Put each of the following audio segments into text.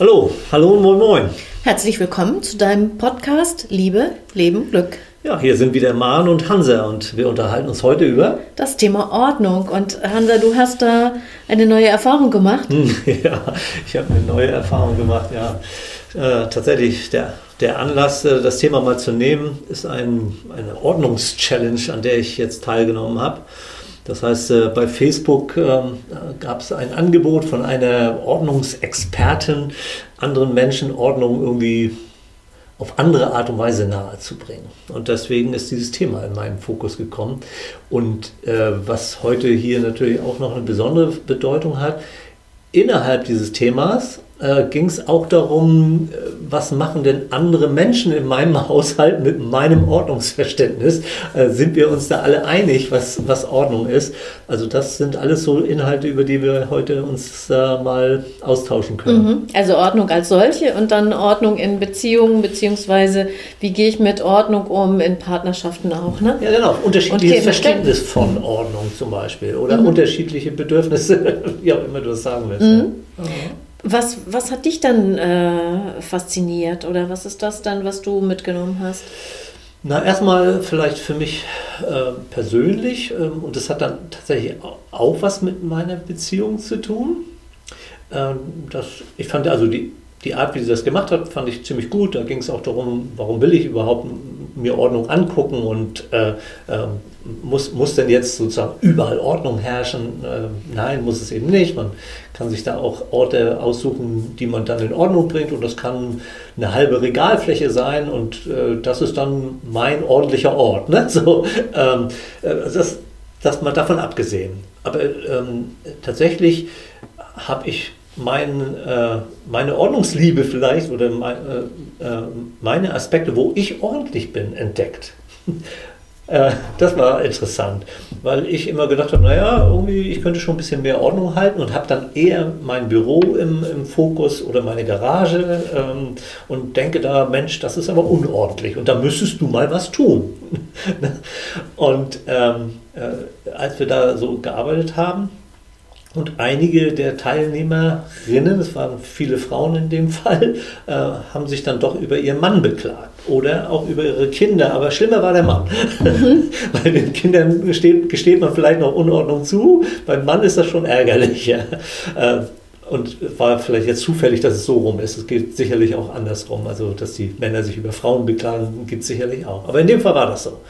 Hallo, hallo und moin moin. Herzlich willkommen zu deinem Podcast Liebe, Leben, Glück. Ja, hier sind wieder Maren und Hansa und wir unterhalten uns heute über das Thema Ordnung. Und Hansa, du hast da eine neue Erfahrung gemacht? Hm, ja, ich habe eine neue Erfahrung gemacht, ja. Äh, tatsächlich, der, der Anlass, äh, das Thema mal zu nehmen, ist ein, eine Ordnungschallenge, an der ich jetzt teilgenommen habe. Das heißt, äh, bei Facebook ähm, gab es ein Angebot von einer Ordnungsexpertin, anderen Menschen Ordnung irgendwie auf andere Art und Weise nahezubringen. Und deswegen ist dieses Thema in meinen Fokus gekommen. Und äh, was heute hier natürlich auch noch eine besondere Bedeutung hat, innerhalb dieses Themas äh, ging es auch darum, äh, was machen denn andere Menschen in meinem Haushalt mit meinem Ordnungsverständnis? Äh, sind wir uns da alle einig, was, was Ordnung ist? Also das sind alles so Inhalte, über die wir heute uns äh, mal austauschen können. Mhm. Also Ordnung als solche und dann Ordnung in Beziehungen, beziehungsweise wie gehe ich mit Ordnung um in Partnerschaften auch, ne? Ja, genau. Unterschiedliches okay, Verständnis von Ordnung zum Beispiel oder mhm. unterschiedliche Bedürfnisse, wie auch immer du das sagen willst. Mhm. Ja. Was, was hat dich dann äh, fasziniert oder was ist das dann, was du mitgenommen hast? Na, erstmal vielleicht für mich äh, persönlich äh, und das hat dann tatsächlich auch was mit meiner Beziehung zu tun. Ähm, das, ich fand also die, die Art, wie sie das gemacht hat, fand ich ziemlich gut. Da ging es auch darum, warum will ich überhaupt mir Ordnung angucken und äh, äh, muss, muss denn jetzt sozusagen überall Ordnung herrschen? Äh, nein, muss es eben nicht. Man kann sich da auch Orte aussuchen, die man dann in Ordnung bringt und das kann eine halbe Regalfläche sein und äh, das ist dann mein ordentlicher Ort. Ne? So, ähm, äh, das, das mal davon abgesehen. Aber ähm, tatsächlich habe ich mein, äh, meine Ordnungsliebe vielleicht oder mein, äh, äh, meine Aspekte, wo ich ordentlich bin, entdeckt. Äh, das war interessant, weil ich immer gedacht habe, naja, irgendwie, ich könnte schon ein bisschen mehr Ordnung halten und habe dann eher mein Büro im, im Fokus oder meine Garage ähm, und denke da, Mensch, das ist aber unordentlich und da müsstest du mal was tun. und ähm, äh, als wir da so gearbeitet haben, und einige der Teilnehmerinnen, es waren viele Frauen in dem Fall, äh, haben sich dann doch über ihren Mann beklagt oder auch über ihre Kinder. Aber schlimmer war der Mann. Mhm. Bei den Kindern gesteht, gesteht, man vielleicht noch Unordnung zu, beim Mann ist das schon ärgerlicher. Äh, und war vielleicht jetzt zufällig, dass es so rum ist. Es geht sicherlich auch andersrum. Also, dass die Männer sich über Frauen beklagen, gibt es sicherlich auch. Aber in dem Fall war das so.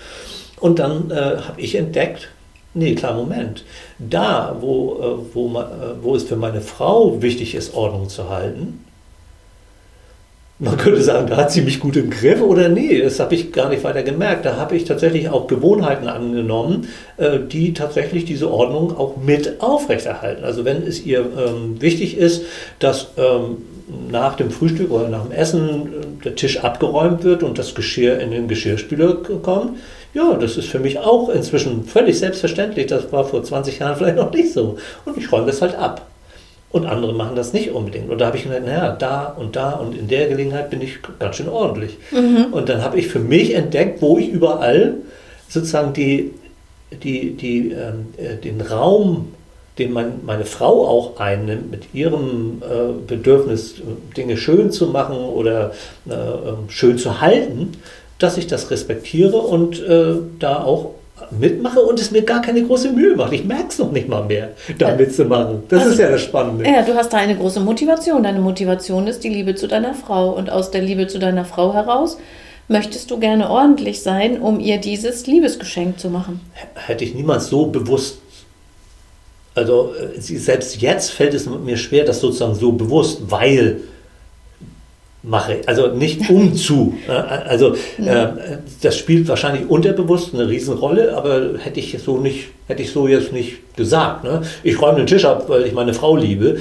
Und dann äh, habe ich entdeckt, Nee, klar, Moment. Da, wo, äh, wo, äh, wo es für meine Frau wichtig ist, Ordnung zu halten, man könnte sagen, da hat sie mich gut im Griff oder nee, das habe ich gar nicht weiter gemerkt. Da habe ich tatsächlich auch Gewohnheiten angenommen, äh, die tatsächlich diese Ordnung auch mit aufrechterhalten. Also wenn es ihr ähm, wichtig ist, dass ähm, nach dem Frühstück oder nach dem Essen der Tisch abgeräumt wird und das Geschirr in den Geschirrspüler kommt, ja, das ist für mich auch inzwischen völlig selbstverständlich. Das war vor 20 Jahren vielleicht noch nicht so. Und ich räume das halt ab. Und andere machen das nicht unbedingt. Und da habe ich gedacht, naja, da und da und in der Gelegenheit bin ich ganz schön ordentlich. Mhm. Und dann habe ich für mich entdeckt, wo ich überall sozusagen die, die, die, ähm, äh, den Raum, den mein, meine Frau auch einnimmt, mit ihrem äh, Bedürfnis, Dinge schön zu machen oder äh, ähm, schön zu halten, dass ich das respektiere und äh, da auch mitmache und es mir gar keine große Mühe macht. Ich merke es noch nicht mal mehr, da mitzumachen. Das also, ist ja das Spannende. Ja, du hast da eine große Motivation. Deine Motivation ist die Liebe zu deiner Frau und aus der Liebe zu deiner Frau heraus möchtest du gerne ordentlich sein, um ihr dieses Liebesgeschenk zu machen. Hätte ich niemals so bewusst also äh, selbst jetzt fällt es mir schwer, das sozusagen so bewusst, weil mache. Also nicht um zu. Also äh, das spielt wahrscheinlich unterbewusst eine Riesenrolle, aber hätte ich so nicht, hätte ich so jetzt nicht gesagt. Ne? Ich räume den Tisch ab, weil ich meine Frau liebe.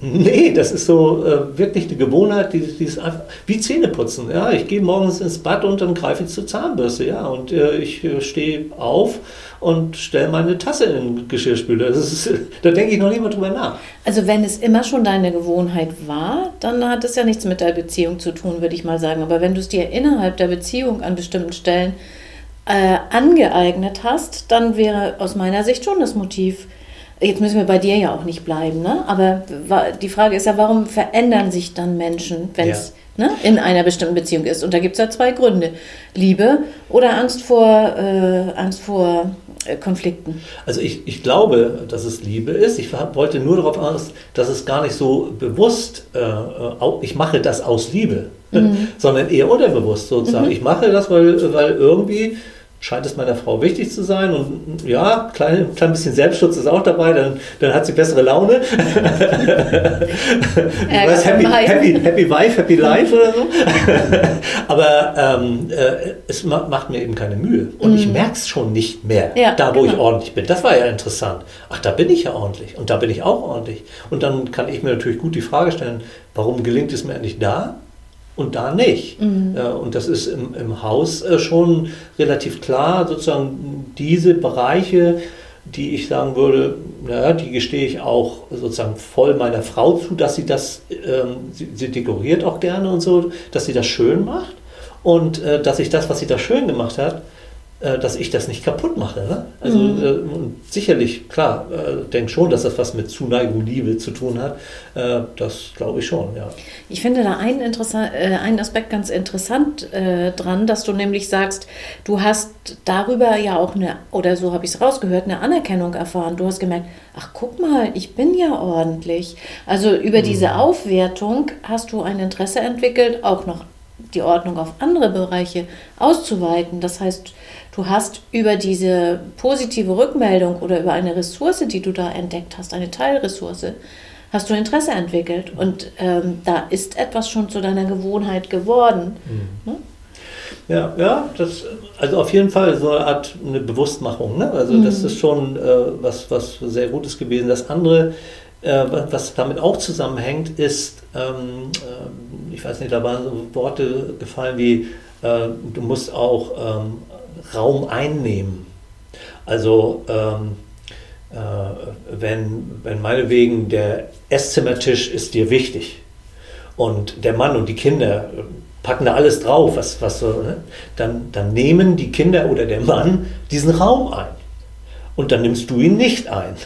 Nee, das ist so äh, wirklich eine Gewohnheit, die, die ist einfach wie Zähneputzen. Ja, ich gehe morgens ins Bad und dann greife ich zur Zahnbürste. Ja, und äh, ich äh, stehe auf und stelle meine Tasse in den Geschirrspüler. Ist, da denke ich noch nicht mal drüber nach. Also wenn es immer schon deine Gewohnheit war, dann hat es ja nichts mit der Beziehung zu tun, würde ich mal sagen. Aber wenn du es dir innerhalb der Beziehung an bestimmten Stellen äh, angeeignet hast, dann wäre aus meiner Sicht schon das Motiv, Jetzt müssen wir bei dir ja auch nicht bleiben, ne? Aber die Frage ist ja, warum verändern sich dann Menschen, wenn es ja. ne, in einer bestimmten Beziehung ist? Und da gibt es ja zwei Gründe. Liebe oder Angst vor, äh, Angst vor Konflikten. Also ich, ich glaube, dass es Liebe ist. Ich wollte nur darauf aus, dass es gar nicht so bewusst, äh, ich mache das aus Liebe, mhm. sondern eher unterbewusst sozusagen. Mhm. Ich mache das, weil, weil irgendwie scheint es meiner Frau wichtig zu sein. Und ja, klein, klein bisschen Selbstschutz ist auch dabei, dann, dann hat sie bessere Laune. äh, weiß, happy, happy, happy Wife, Happy Life oder so. Aber ähm, äh, es macht mir eben keine Mühe. Und mm. ich mhm. merke es schon nicht mehr, ja, da wo genau. ich ordentlich bin. Das war ja interessant. Ach, da bin ich ja ordentlich. Und da bin ich auch ordentlich. Und dann kann ich mir natürlich gut die Frage stellen, warum gelingt es mir eigentlich da? Und da nicht. Mhm. und das ist im, im Haus äh, schon relativ klar, sozusagen diese Bereiche, die ich sagen würde, ja, die gestehe ich auch sozusagen voll meiner Frau zu, dass sie das, ähm, sie, sie, dekoriert auch gerne und so, dass sie das schön macht und äh, dass ich das, was sie da schön gemacht hat, äh, dass ich das nicht kaputt mache. Ne? Also mhm. äh, sicherlich, klar, äh, denke schon, dass das was mit Zuneigung, Liebe zu tun hat. Äh, das glaube ich schon, ja. Ich finde da einen, interessant, äh, einen Aspekt ganz interessant äh, dran, dass du nämlich sagst, du hast darüber ja auch eine, oder so habe ich es rausgehört, eine Anerkennung erfahren. Du hast gemerkt, ach guck mal, ich bin ja ordentlich. Also über mhm. diese Aufwertung hast du ein Interesse entwickelt, auch noch die Ordnung auf andere Bereiche auszuweiten. Das heißt, du hast über diese positive Rückmeldung oder über eine Ressource, die du da entdeckt hast, eine Teilressource, hast du Interesse entwickelt. Und ähm, da ist etwas schon zu deiner Gewohnheit geworden. Mhm. Ne? Ja, ja, das, also auf jeden Fall so eine Art eine Bewusstmachung. Ne? Also mhm. das ist schon äh, was, was sehr Gutes gewesen. Das andere, was damit auch zusammenhängt, ist, ähm, äh, ich weiß nicht, da waren so Worte gefallen wie, äh, du musst auch ähm, Raum einnehmen. Also ähm, äh, wenn, wenn meinetwegen der Esszimmertisch ist dir wichtig und der Mann und die Kinder packen da alles drauf, was, was so, ne? dann, dann nehmen die Kinder oder der Mann diesen Raum ein. Und dann nimmst du ihn nicht ein.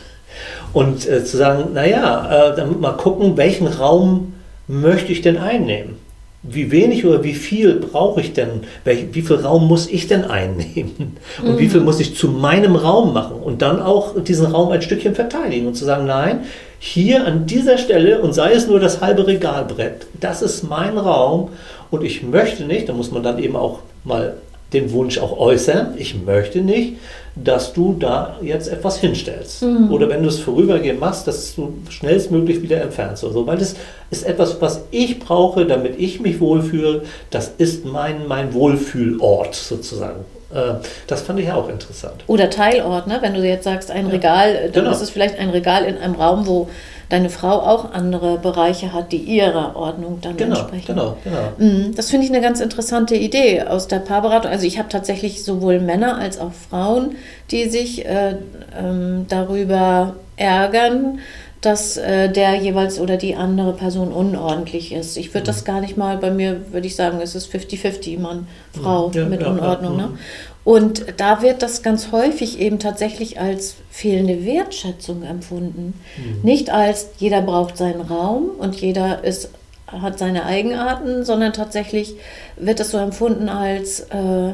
Und äh, zu sagen, naja, äh, dann mal gucken, welchen Raum möchte ich denn einnehmen? wie wenig oder wie viel brauche ich denn, wie viel Raum muss ich denn einnehmen und mhm. wie viel muss ich zu meinem Raum machen und dann auch diesen Raum ein Stückchen verteidigen und zu sagen, nein, hier an dieser Stelle und sei es nur das halbe Regalbrett, das ist mein Raum und ich möchte nicht, da muss man dann eben auch mal den Wunsch auch äußern, ich möchte nicht, dass du da jetzt etwas hinstellst. Mhm. Oder wenn du es vorübergehend machst, dass du schnellstmöglich wieder entfernst. Oder so. Weil das ist etwas, was ich brauche, damit ich mich wohlfühle. Das ist mein, mein Wohlfühlort sozusagen. Äh, das fand ich auch interessant. Oder Teilort, ne? wenn du jetzt sagst, ein ja. Regal, dann genau. ist es vielleicht ein Regal in einem Raum, wo deine Frau auch andere Bereiche hat, die ihrer Ordnung dann genau, entsprechen. Genau, genau. Mhm, das finde ich eine ganz interessante Idee aus der Paarberatung. Also ich habe tatsächlich sowohl Männer als auch Frauen, die sich äh, ähm, darüber ärgern, dass äh, der jeweils oder die andere Person unordentlich ist. Ich würde mhm. das gar nicht mal, bei mir würde ich sagen, es ist 50-50, Mann, Frau ja, mit ja, Unordnung. Ja, ne? Und da wird das ganz häufig eben tatsächlich als fehlende Wertschätzung empfunden. Mhm. Nicht als jeder braucht seinen Raum und jeder ist, hat seine Eigenarten, sondern tatsächlich wird das so empfunden als, äh,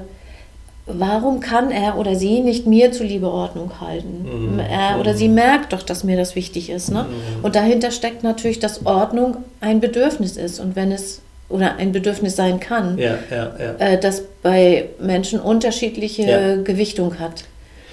warum kann er oder sie nicht mir zuliebe Ordnung halten? Mhm. Er oder sie mhm. merkt doch, dass mir das wichtig ist. Ne? Mhm. Und dahinter steckt natürlich, dass Ordnung ein Bedürfnis ist. Und wenn es oder ein Bedürfnis sein kann, ja, ja, ja. Äh, das bei Menschen unterschiedliche Gewichtung hat.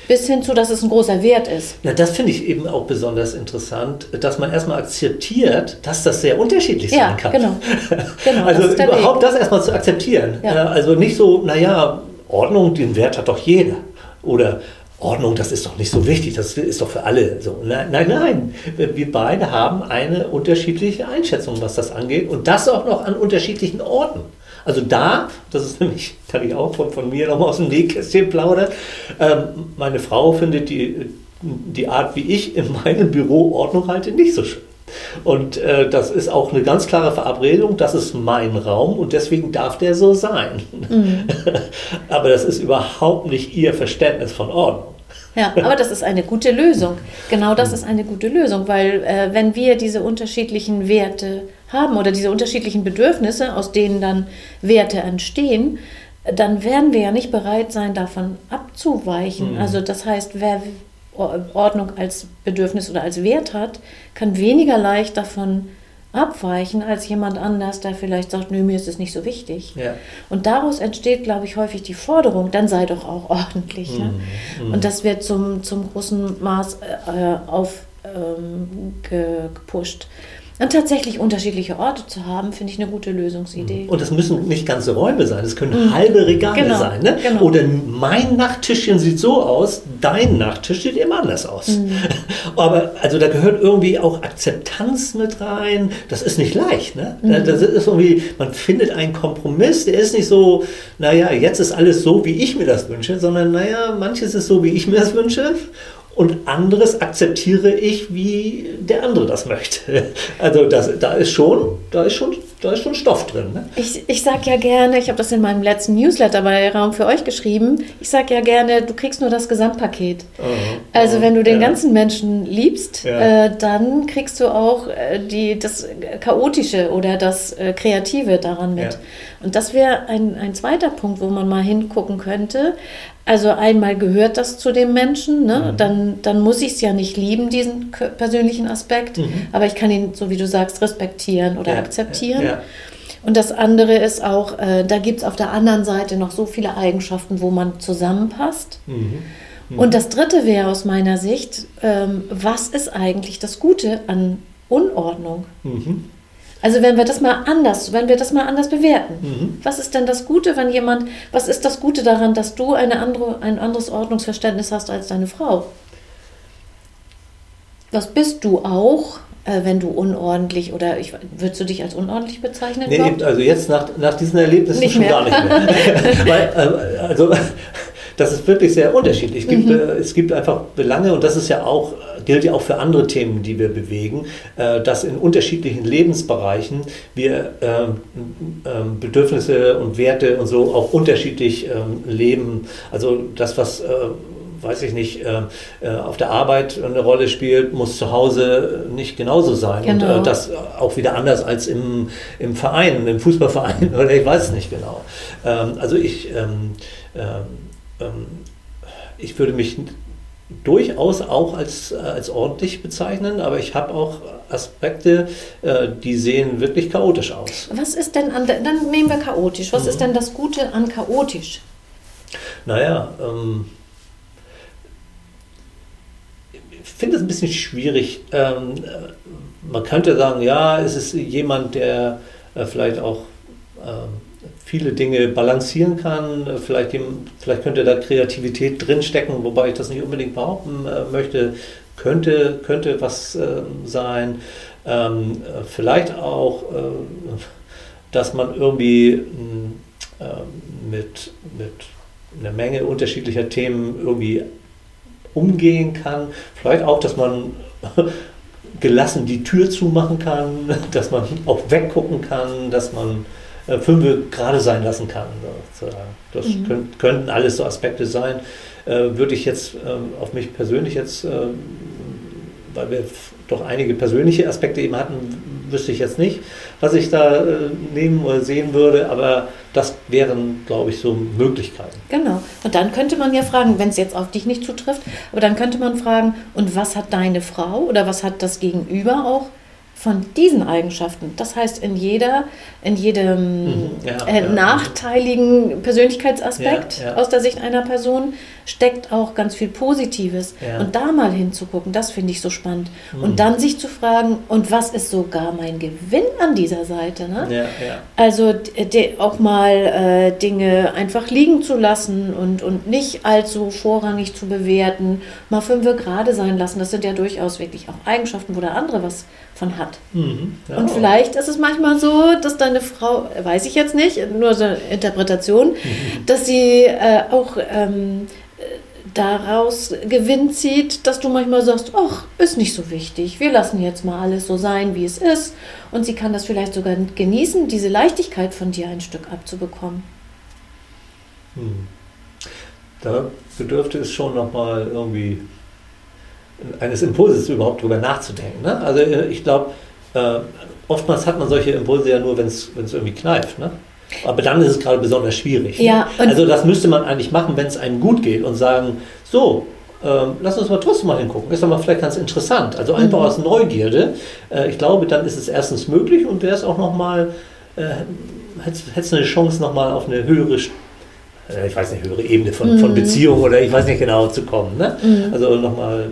Bis hin zu, dass es ein großer Wert ist. Ja, das finde ich eben auch besonders interessant, dass man erstmal akzeptiert, dass das sehr unterschiedlich sein kann. Genau. genau also das überhaupt Weg. das erstmal zu akzeptieren. Also nicht so, naja, Ordnung, den Wert hat doch jeder. Oder Ordnung, das ist doch nicht so wichtig, das ist doch für alle so. Nein, nein, nein. Wir beide haben eine unterschiedliche Einschätzung, was das angeht und das auch noch an unterschiedlichen Orten. Also da, das ist nämlich, kann ich auch von, von mir nochmal aus dem Nähkästchen plaudern, ähm, meine Frau findet die, die Art, wie ich in meinem Büro Ordnung halte, nicht so schön. Und äh, das ist auch eine ganz klare Verabredung, das ist mein Raum und deswegen darf der so sein. Mhm. Aber das ist überhaupt nicht ihr Verständnis von Ordnung. Ja, aber das ist eine gute Lösung. Genau das ist eine gute Lösung, weil äh, wenn wir diese unterschiedlichen Werte haben oder diese unterschiedlichen Bedürfnisse, aus denen dann Werte entstehen, dann werden wir ja nicht bereit sein, davon abzuweichen. Mhm. Also das heißt, wer Ordnung als Bedürfnis oder als Wert hat, kann weniger leicht davon abweichen als jemand anders, der vielleicht sagt, nö, mir ist es nicht so wichtig. Ja. Und daraus entsteht, glaube ich, häufig die Forderung, dann sei doch auch ordentlich. Mhm. Ja? Mhm. Und das wird zum, zum großen Maß äh, auf ähm, gepusht. Und tatsächlich unterschiedliche Orte zu haben, finde ich eine gute Lösungsidee. Und das müssen nicht ganze Räume sein, es können mhm. halbe Regale genau, sein. Ne? Genau. Oder mein Nachttischchen sieht so aus, dein Nachttisch sieht immer anders aus. Mhm. Aber also da gehört irgendwie auch Akzeptanz mit rein. Das ist nicht leicht. Ne? Mhm. Das ist irgendwie, man findet einen Kompromiss, der ist nicht so, naja, jetzt ist alles so, wie ich mir das wünsche, sondern naja, manches ist so, wie ich mir das wünsche und anderes akzeptiere ich, wie der andere das möchte. Also das, da, ist schon, da, ist schon, da ist schon Stoff drin. Ne? Ich, ich sage ja gerne, ich habe das in meinem letzten Newsletter bei Raum für euch geschrieben, ich sage ja gerne, du kriegst nur das Gesamtpaket. Uh Also wenn du den ja. ganzen Menschen liebst, ja. äh, dann kriegst du auch äh, die, das Chaotische oder das äh, Kreative daran mit. Ja. Und das wäre ein, ein zweiter Punkt, wo man mal hingucken könnte. Also einmal gehört das zu dem Menschen, ne? Mhm. dann, dann muss ich es ja nicht lieben, diesen persönlichen Aspekt, mhm. aber ich kann ihn, so wie du sagst, respektieren oder ja, akzeptieren. Ja. Und das andere ist auch, äh, da gibt es auf der anderen Seite noch so viele Eigenschaften, wo man zusammenpasst. Mhm. mhm. Und das dritte wäre aus meiner Sicht, ähm, was ist eigentlich das Gute an Unordnung? Also wenn wir das mal anders, wenn wir das mal anders bewerten. Mhm. Was ist denn das Gute, wenn jemand, was ist das Gute daran, dass du eine andere, ein anderes Ordnungsverständnis hast als deine Frau? Was bist du auch, äh, wenn du unordentlich oder ich, würdest du dich als unordentlich bezeichnen? Nee, also jetzt nach, nach diesen Erlebnissen nicht schon mehr. gar nicht mehr. Weil, äh, also das ist wirklich sehr unterschiedlich. Es gibt, mhm. Äh, es gibt einfach Belange und das ist ja auch, gilt ja auch für andere Themen, die wir bewegen, äh, dass in unterschiedlichen Lebensbereichen wir ähm, ähm, Bedürfnisse und Werte und so auch unterschiedlich ähm, leben. Also das, was äh, weiß ich nicht, auf der Arbeit eine Rolle spielt, muss zu Hause nicht genauso sein. Genau. Und das auch wieder anders als im, im Verein, im Fußballverein oder ich weiß es nicht genau. also ich ähm, ich würde mich durchaus auch als, als ordentlich bezeichnen, aber ich habe auch Aspekte, äh, die sehen wirklich chaotisch aus. Was ist denn an, dann nehmen wir chaotisch, was mhm. ist denn das Gute an chaotisch? Naja, ähm, ich finde es ein bisschen schwierig. Ähm, man könnte sagen, ja, es ist jemand, der äh, vielleicht auch ähm, viele Dinge balancieren kann. Vielleicht, vielleicht könnte da Kreativität drinstecken, wobei ich das nicht unbedingt behaupten äh, möchte. Könnte, könnte was äh, sein. Ähm, vielleicht auch, äh, dass man irgendwie äh, mit, mit einer Menge unterschiedlicher Themen irgendwie umgehen kann. Vielleicht auch, dass man gelassen die Tür zumachen kann, dass man auch weggucken kann, dass man äh, fünf gerade sein lassen kann. Sozusagen. Das mhm. könnt, könnten alles so Aspekte sein. Äh, würde ich jetzt ähm, auf mich persönlich jetzt, äh, weil wir doch einige persönliche Aspekte eben hatten, wüsste ich jetzt nicht, was ich da äh, nehmen oder sehen würde, aber das wären, glaube ich, so Möglichkeiten. Genau. Und dann könnte man ja fragen, wenn es jetzt auf dich nicht zutrifft, aber dann könnte man fragen, und was hat deine Frau oder was hat das Gegenüber auch von diesen Eigenschaften. Das heißt, in jeder, in jedem mhm, ja, äh, ja, nachteiligen Persönlichkeitsaspekt ja, aus der Sicht einer Person steckt auch ganz viel Positives. Und da mal hinzugucken, das finde ich so spannend. Mhm. Und dann sich zu fragen, und was ist sogar mein Gewinn an dieser Seite? Ne? Also auch mal äh, Dinge einfach liegen zu lassen und, und nicht allzu vorrangig zu bewerten, mal fünf gerade sein lassen. Das sind ja durchaus wirklich auch Eigenschaften, wo der andere was von hat. Mhm, ja. Und vielleicht ist es manchmal so, dass deine Frau, weiß ich jetzt nicht, nur so eine Interpretation, mhm. dass sie äh, auch ähm, daraus Gewinn zieht, dass du manchmal sagst, ach, ist nicht so wichtig, wir lassen jetzt mal alles so sein, wie es ist. Und sie kann das vielleicht sogar genießen, diese Leichtigkeit von dir ein Stück abzubekommen. Mhm. da bedürfte es schon nochmal irgendwie eines Impulses überhaupt drüber nachzudenken. Ne? Also äh, ich glaube, äh, oftmals hat man solche Impulse ja nur, wenn es irgendwie kneift. Ne? Aber dann ist es gerade besonders schwierig. Ne? Ja, ne? Also das müsste man eigentlich machen, wenn es einem gut geht und sagen, so, ähm, lass uns mal trotzdem mal hingucken. Ist doch mal vielleicht ganz interessant. Also einfach mhm. aus Neugierde. Äh, ich glaube, dann ist es erstens möglich und wäre es auch nochmal, äh, hättest du eine Chance nochmal auf eine höhere äh, ich weiß nicht, höhere Ebene von, mhm. von Beziehung oder ich weiß nicht genau zu kommen. Ne? Mhm. Also nochmal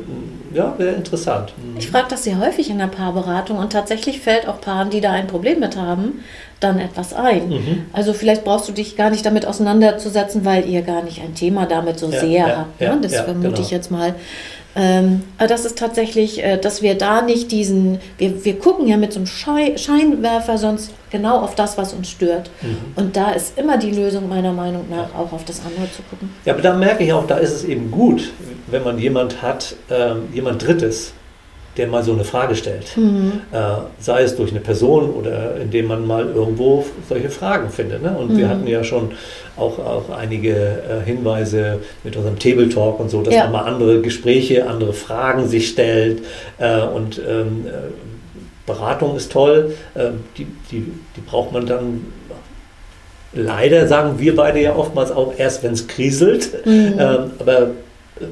ja, wäre interessant. Mhm. Ich frage das sehr häufig in der Paarberatung und tatsächlich fällt auch Paaren, die da ein Problem mit haben, dann etwas ein. Mhm. Also vielleicht brauchst du dich gar nicht damit auseinanderzusetzen, weil ihr gar nicht ein Thema damit so ja, sehr ja, habt. Ne? Das vermute genau. ich jetzt mal. Ähm, das ist tatsächlich, äh, dass wir da nicht diesen, wir, wir gucken ja mit so einem Schei Scheinwerfer sonst genau auf das, was uns stört. Mhm. Und da ist immer die Lösung meiner Meinung nach auch auf das andere zu gucken. Ja, aber da merke ich auch, da ist es eben gut, wenn man jemand hat, ähm, jemand Drittes, der mal so eine Frage stellt. Mhm. Äh, sei es durch eine Person oder indem man mal irgendwo solche Fragen findet. Ne? Und mhm. wir hatten ja schon auch, auch einige äh, Hinweise mit unserem Table Talk und so, dass ja. man mal andere Gespräche, andere Fragen sich stellt. Äh, und ähm, äh, Beratung ist toll, ähm, die, die, die braucht man dann leider, sagen wir beide ja oftmals auch erst, wenn es kriselt. Mhm. Ähm, aber äh,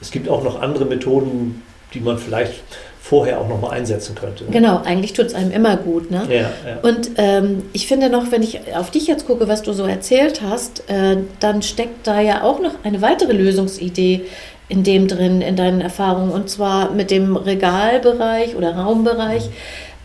es gibt auch noch andere Methoden, die man vielleicht vorher auch nochmal einsetzen könnte. Genau, eigentlich tut es einem immer gut. Ne? Ja, ja. Und ähm, ich finde noch, wenn ich auf dich jetzt gucke, was du so erzählt hast, äh, dann steckt da ja auch noch eine weitere Lösungsidee in dem drin, in deinen Erfahrungen. Und zwar mit dem Regalbereich oder Raumbereich.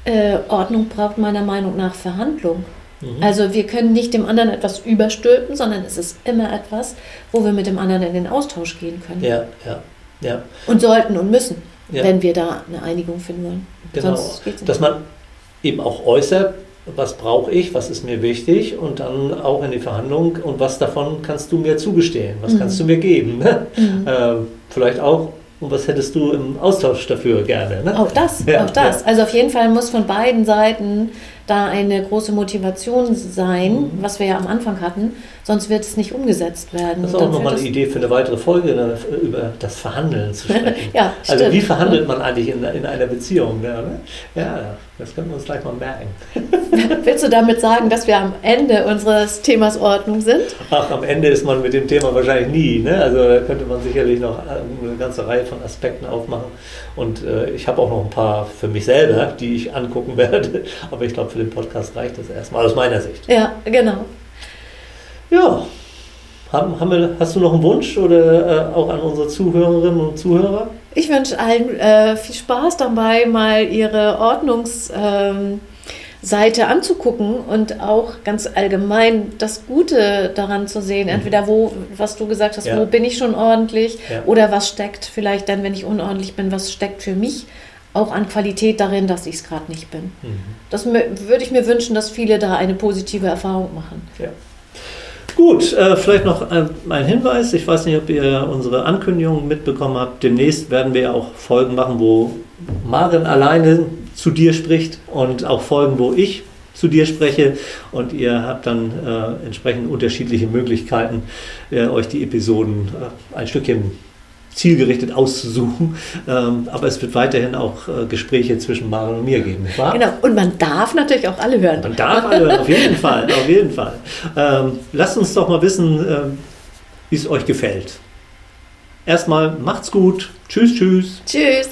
Äh, Ordnung braucht meiner Meinung nach Verhandlung. Mhm. Also wir können nicht dem anderen etwas überstülpen, sondern es ist immer etwas, wo wir mit dem anderen in den Austausch gehen können. Ja, ja, ja. Und sollten und müssen ja. wenn wir da eine Einigung finden wollen. Genau. Dass man eben auch äußert, was brauche ich, was ist mir wichtig und dann auch in die Verhandlung und was davon kannst du mir zugestehen, was mhm. kannst du mir geben. Ne? Mhm. Äh, vielleicht auch, und was hättest du im Austausch dafür gerne? Ne? Auch das, ja, auch das. Ja. Also auf jeden Fall muss von beiden Seiten da eine große Motivation sein, mhm. was wir ja am Anfang hatten, sonst wird es nicht umgesetzt werden. Das ist auch nochmal eine Idee für eine weitere Folge, ne, über das Verhandeln zu sprechen. ja, also stimmt. wie verhandelt man eigentlich in, in einer Beziehung? Ja, ne? ja, das können wir uns gleich mal merken. Willst du damit sagen, dass wir am Ende unseres Themas Ordnung sind? Ach, am Ende ist man mit dem Thema wahrscheinlich nie. Ne? Also da könnte man sicherlich noch eine ganze Reihe von Aspekten aufmachen. Und äh, ich habe auch noch ein paar für mich selber, die ich angucken werde. Aber ich glaube, für den Podcast reicht das erstmal aus meiner Sicht. Ja, genau. Ja. Haben, haben wir, hast du noch einen Wunsch oder äh, auch an unsere Zuhörerinnen und Zuhörer? Ich wünsche allen äh, viel Spaß dabei, mal ihre Ordnungsseite ähm, anzugucken und auch ganz allgemein das Gute daran zu sehen. Mhm. Entweder wo, was du gesagt hast, ja. wo bin ich schon ordentlich ja. oder was steckt vielleicht dann, wenn ich unordentlich bin, was steckt für mich auch an Qualität darin, dass ich es gerade nicht bin. Mhm. Das würde ich mir wünschen, dass viele da eine positive Erfahrung machen. Ja. Gut, äh, vielleicht noch ein, ein, Hinweis. Ich weiß nicht, ob ihr unsere Ankündigung mitbekommen habt. Demnächst werden wir auch Folgen machen, wo Maren alleine zu dir spricht und auch Folgen, wo ich zu dir spreche und ihr habt dann äh, entsprechend unterschiedliche Möglichkeiten, äh, euch die Episoden äh, ein Stückchen zielgerichtet auszusuchen. Ähm, aber es wird weiterhin auch äh, Gespräche zwischen Maren und mir geben, wahr? Genau, und man darf natürlich auch alle hören. Man darf alle hören, auf jeden Fall, auf jeden Fall. Ähm, lasst uns doch mal wissen, ähm, wie es euch gefällt. Erstmal macht's gut. Tschüss, tschüss. Tschüss.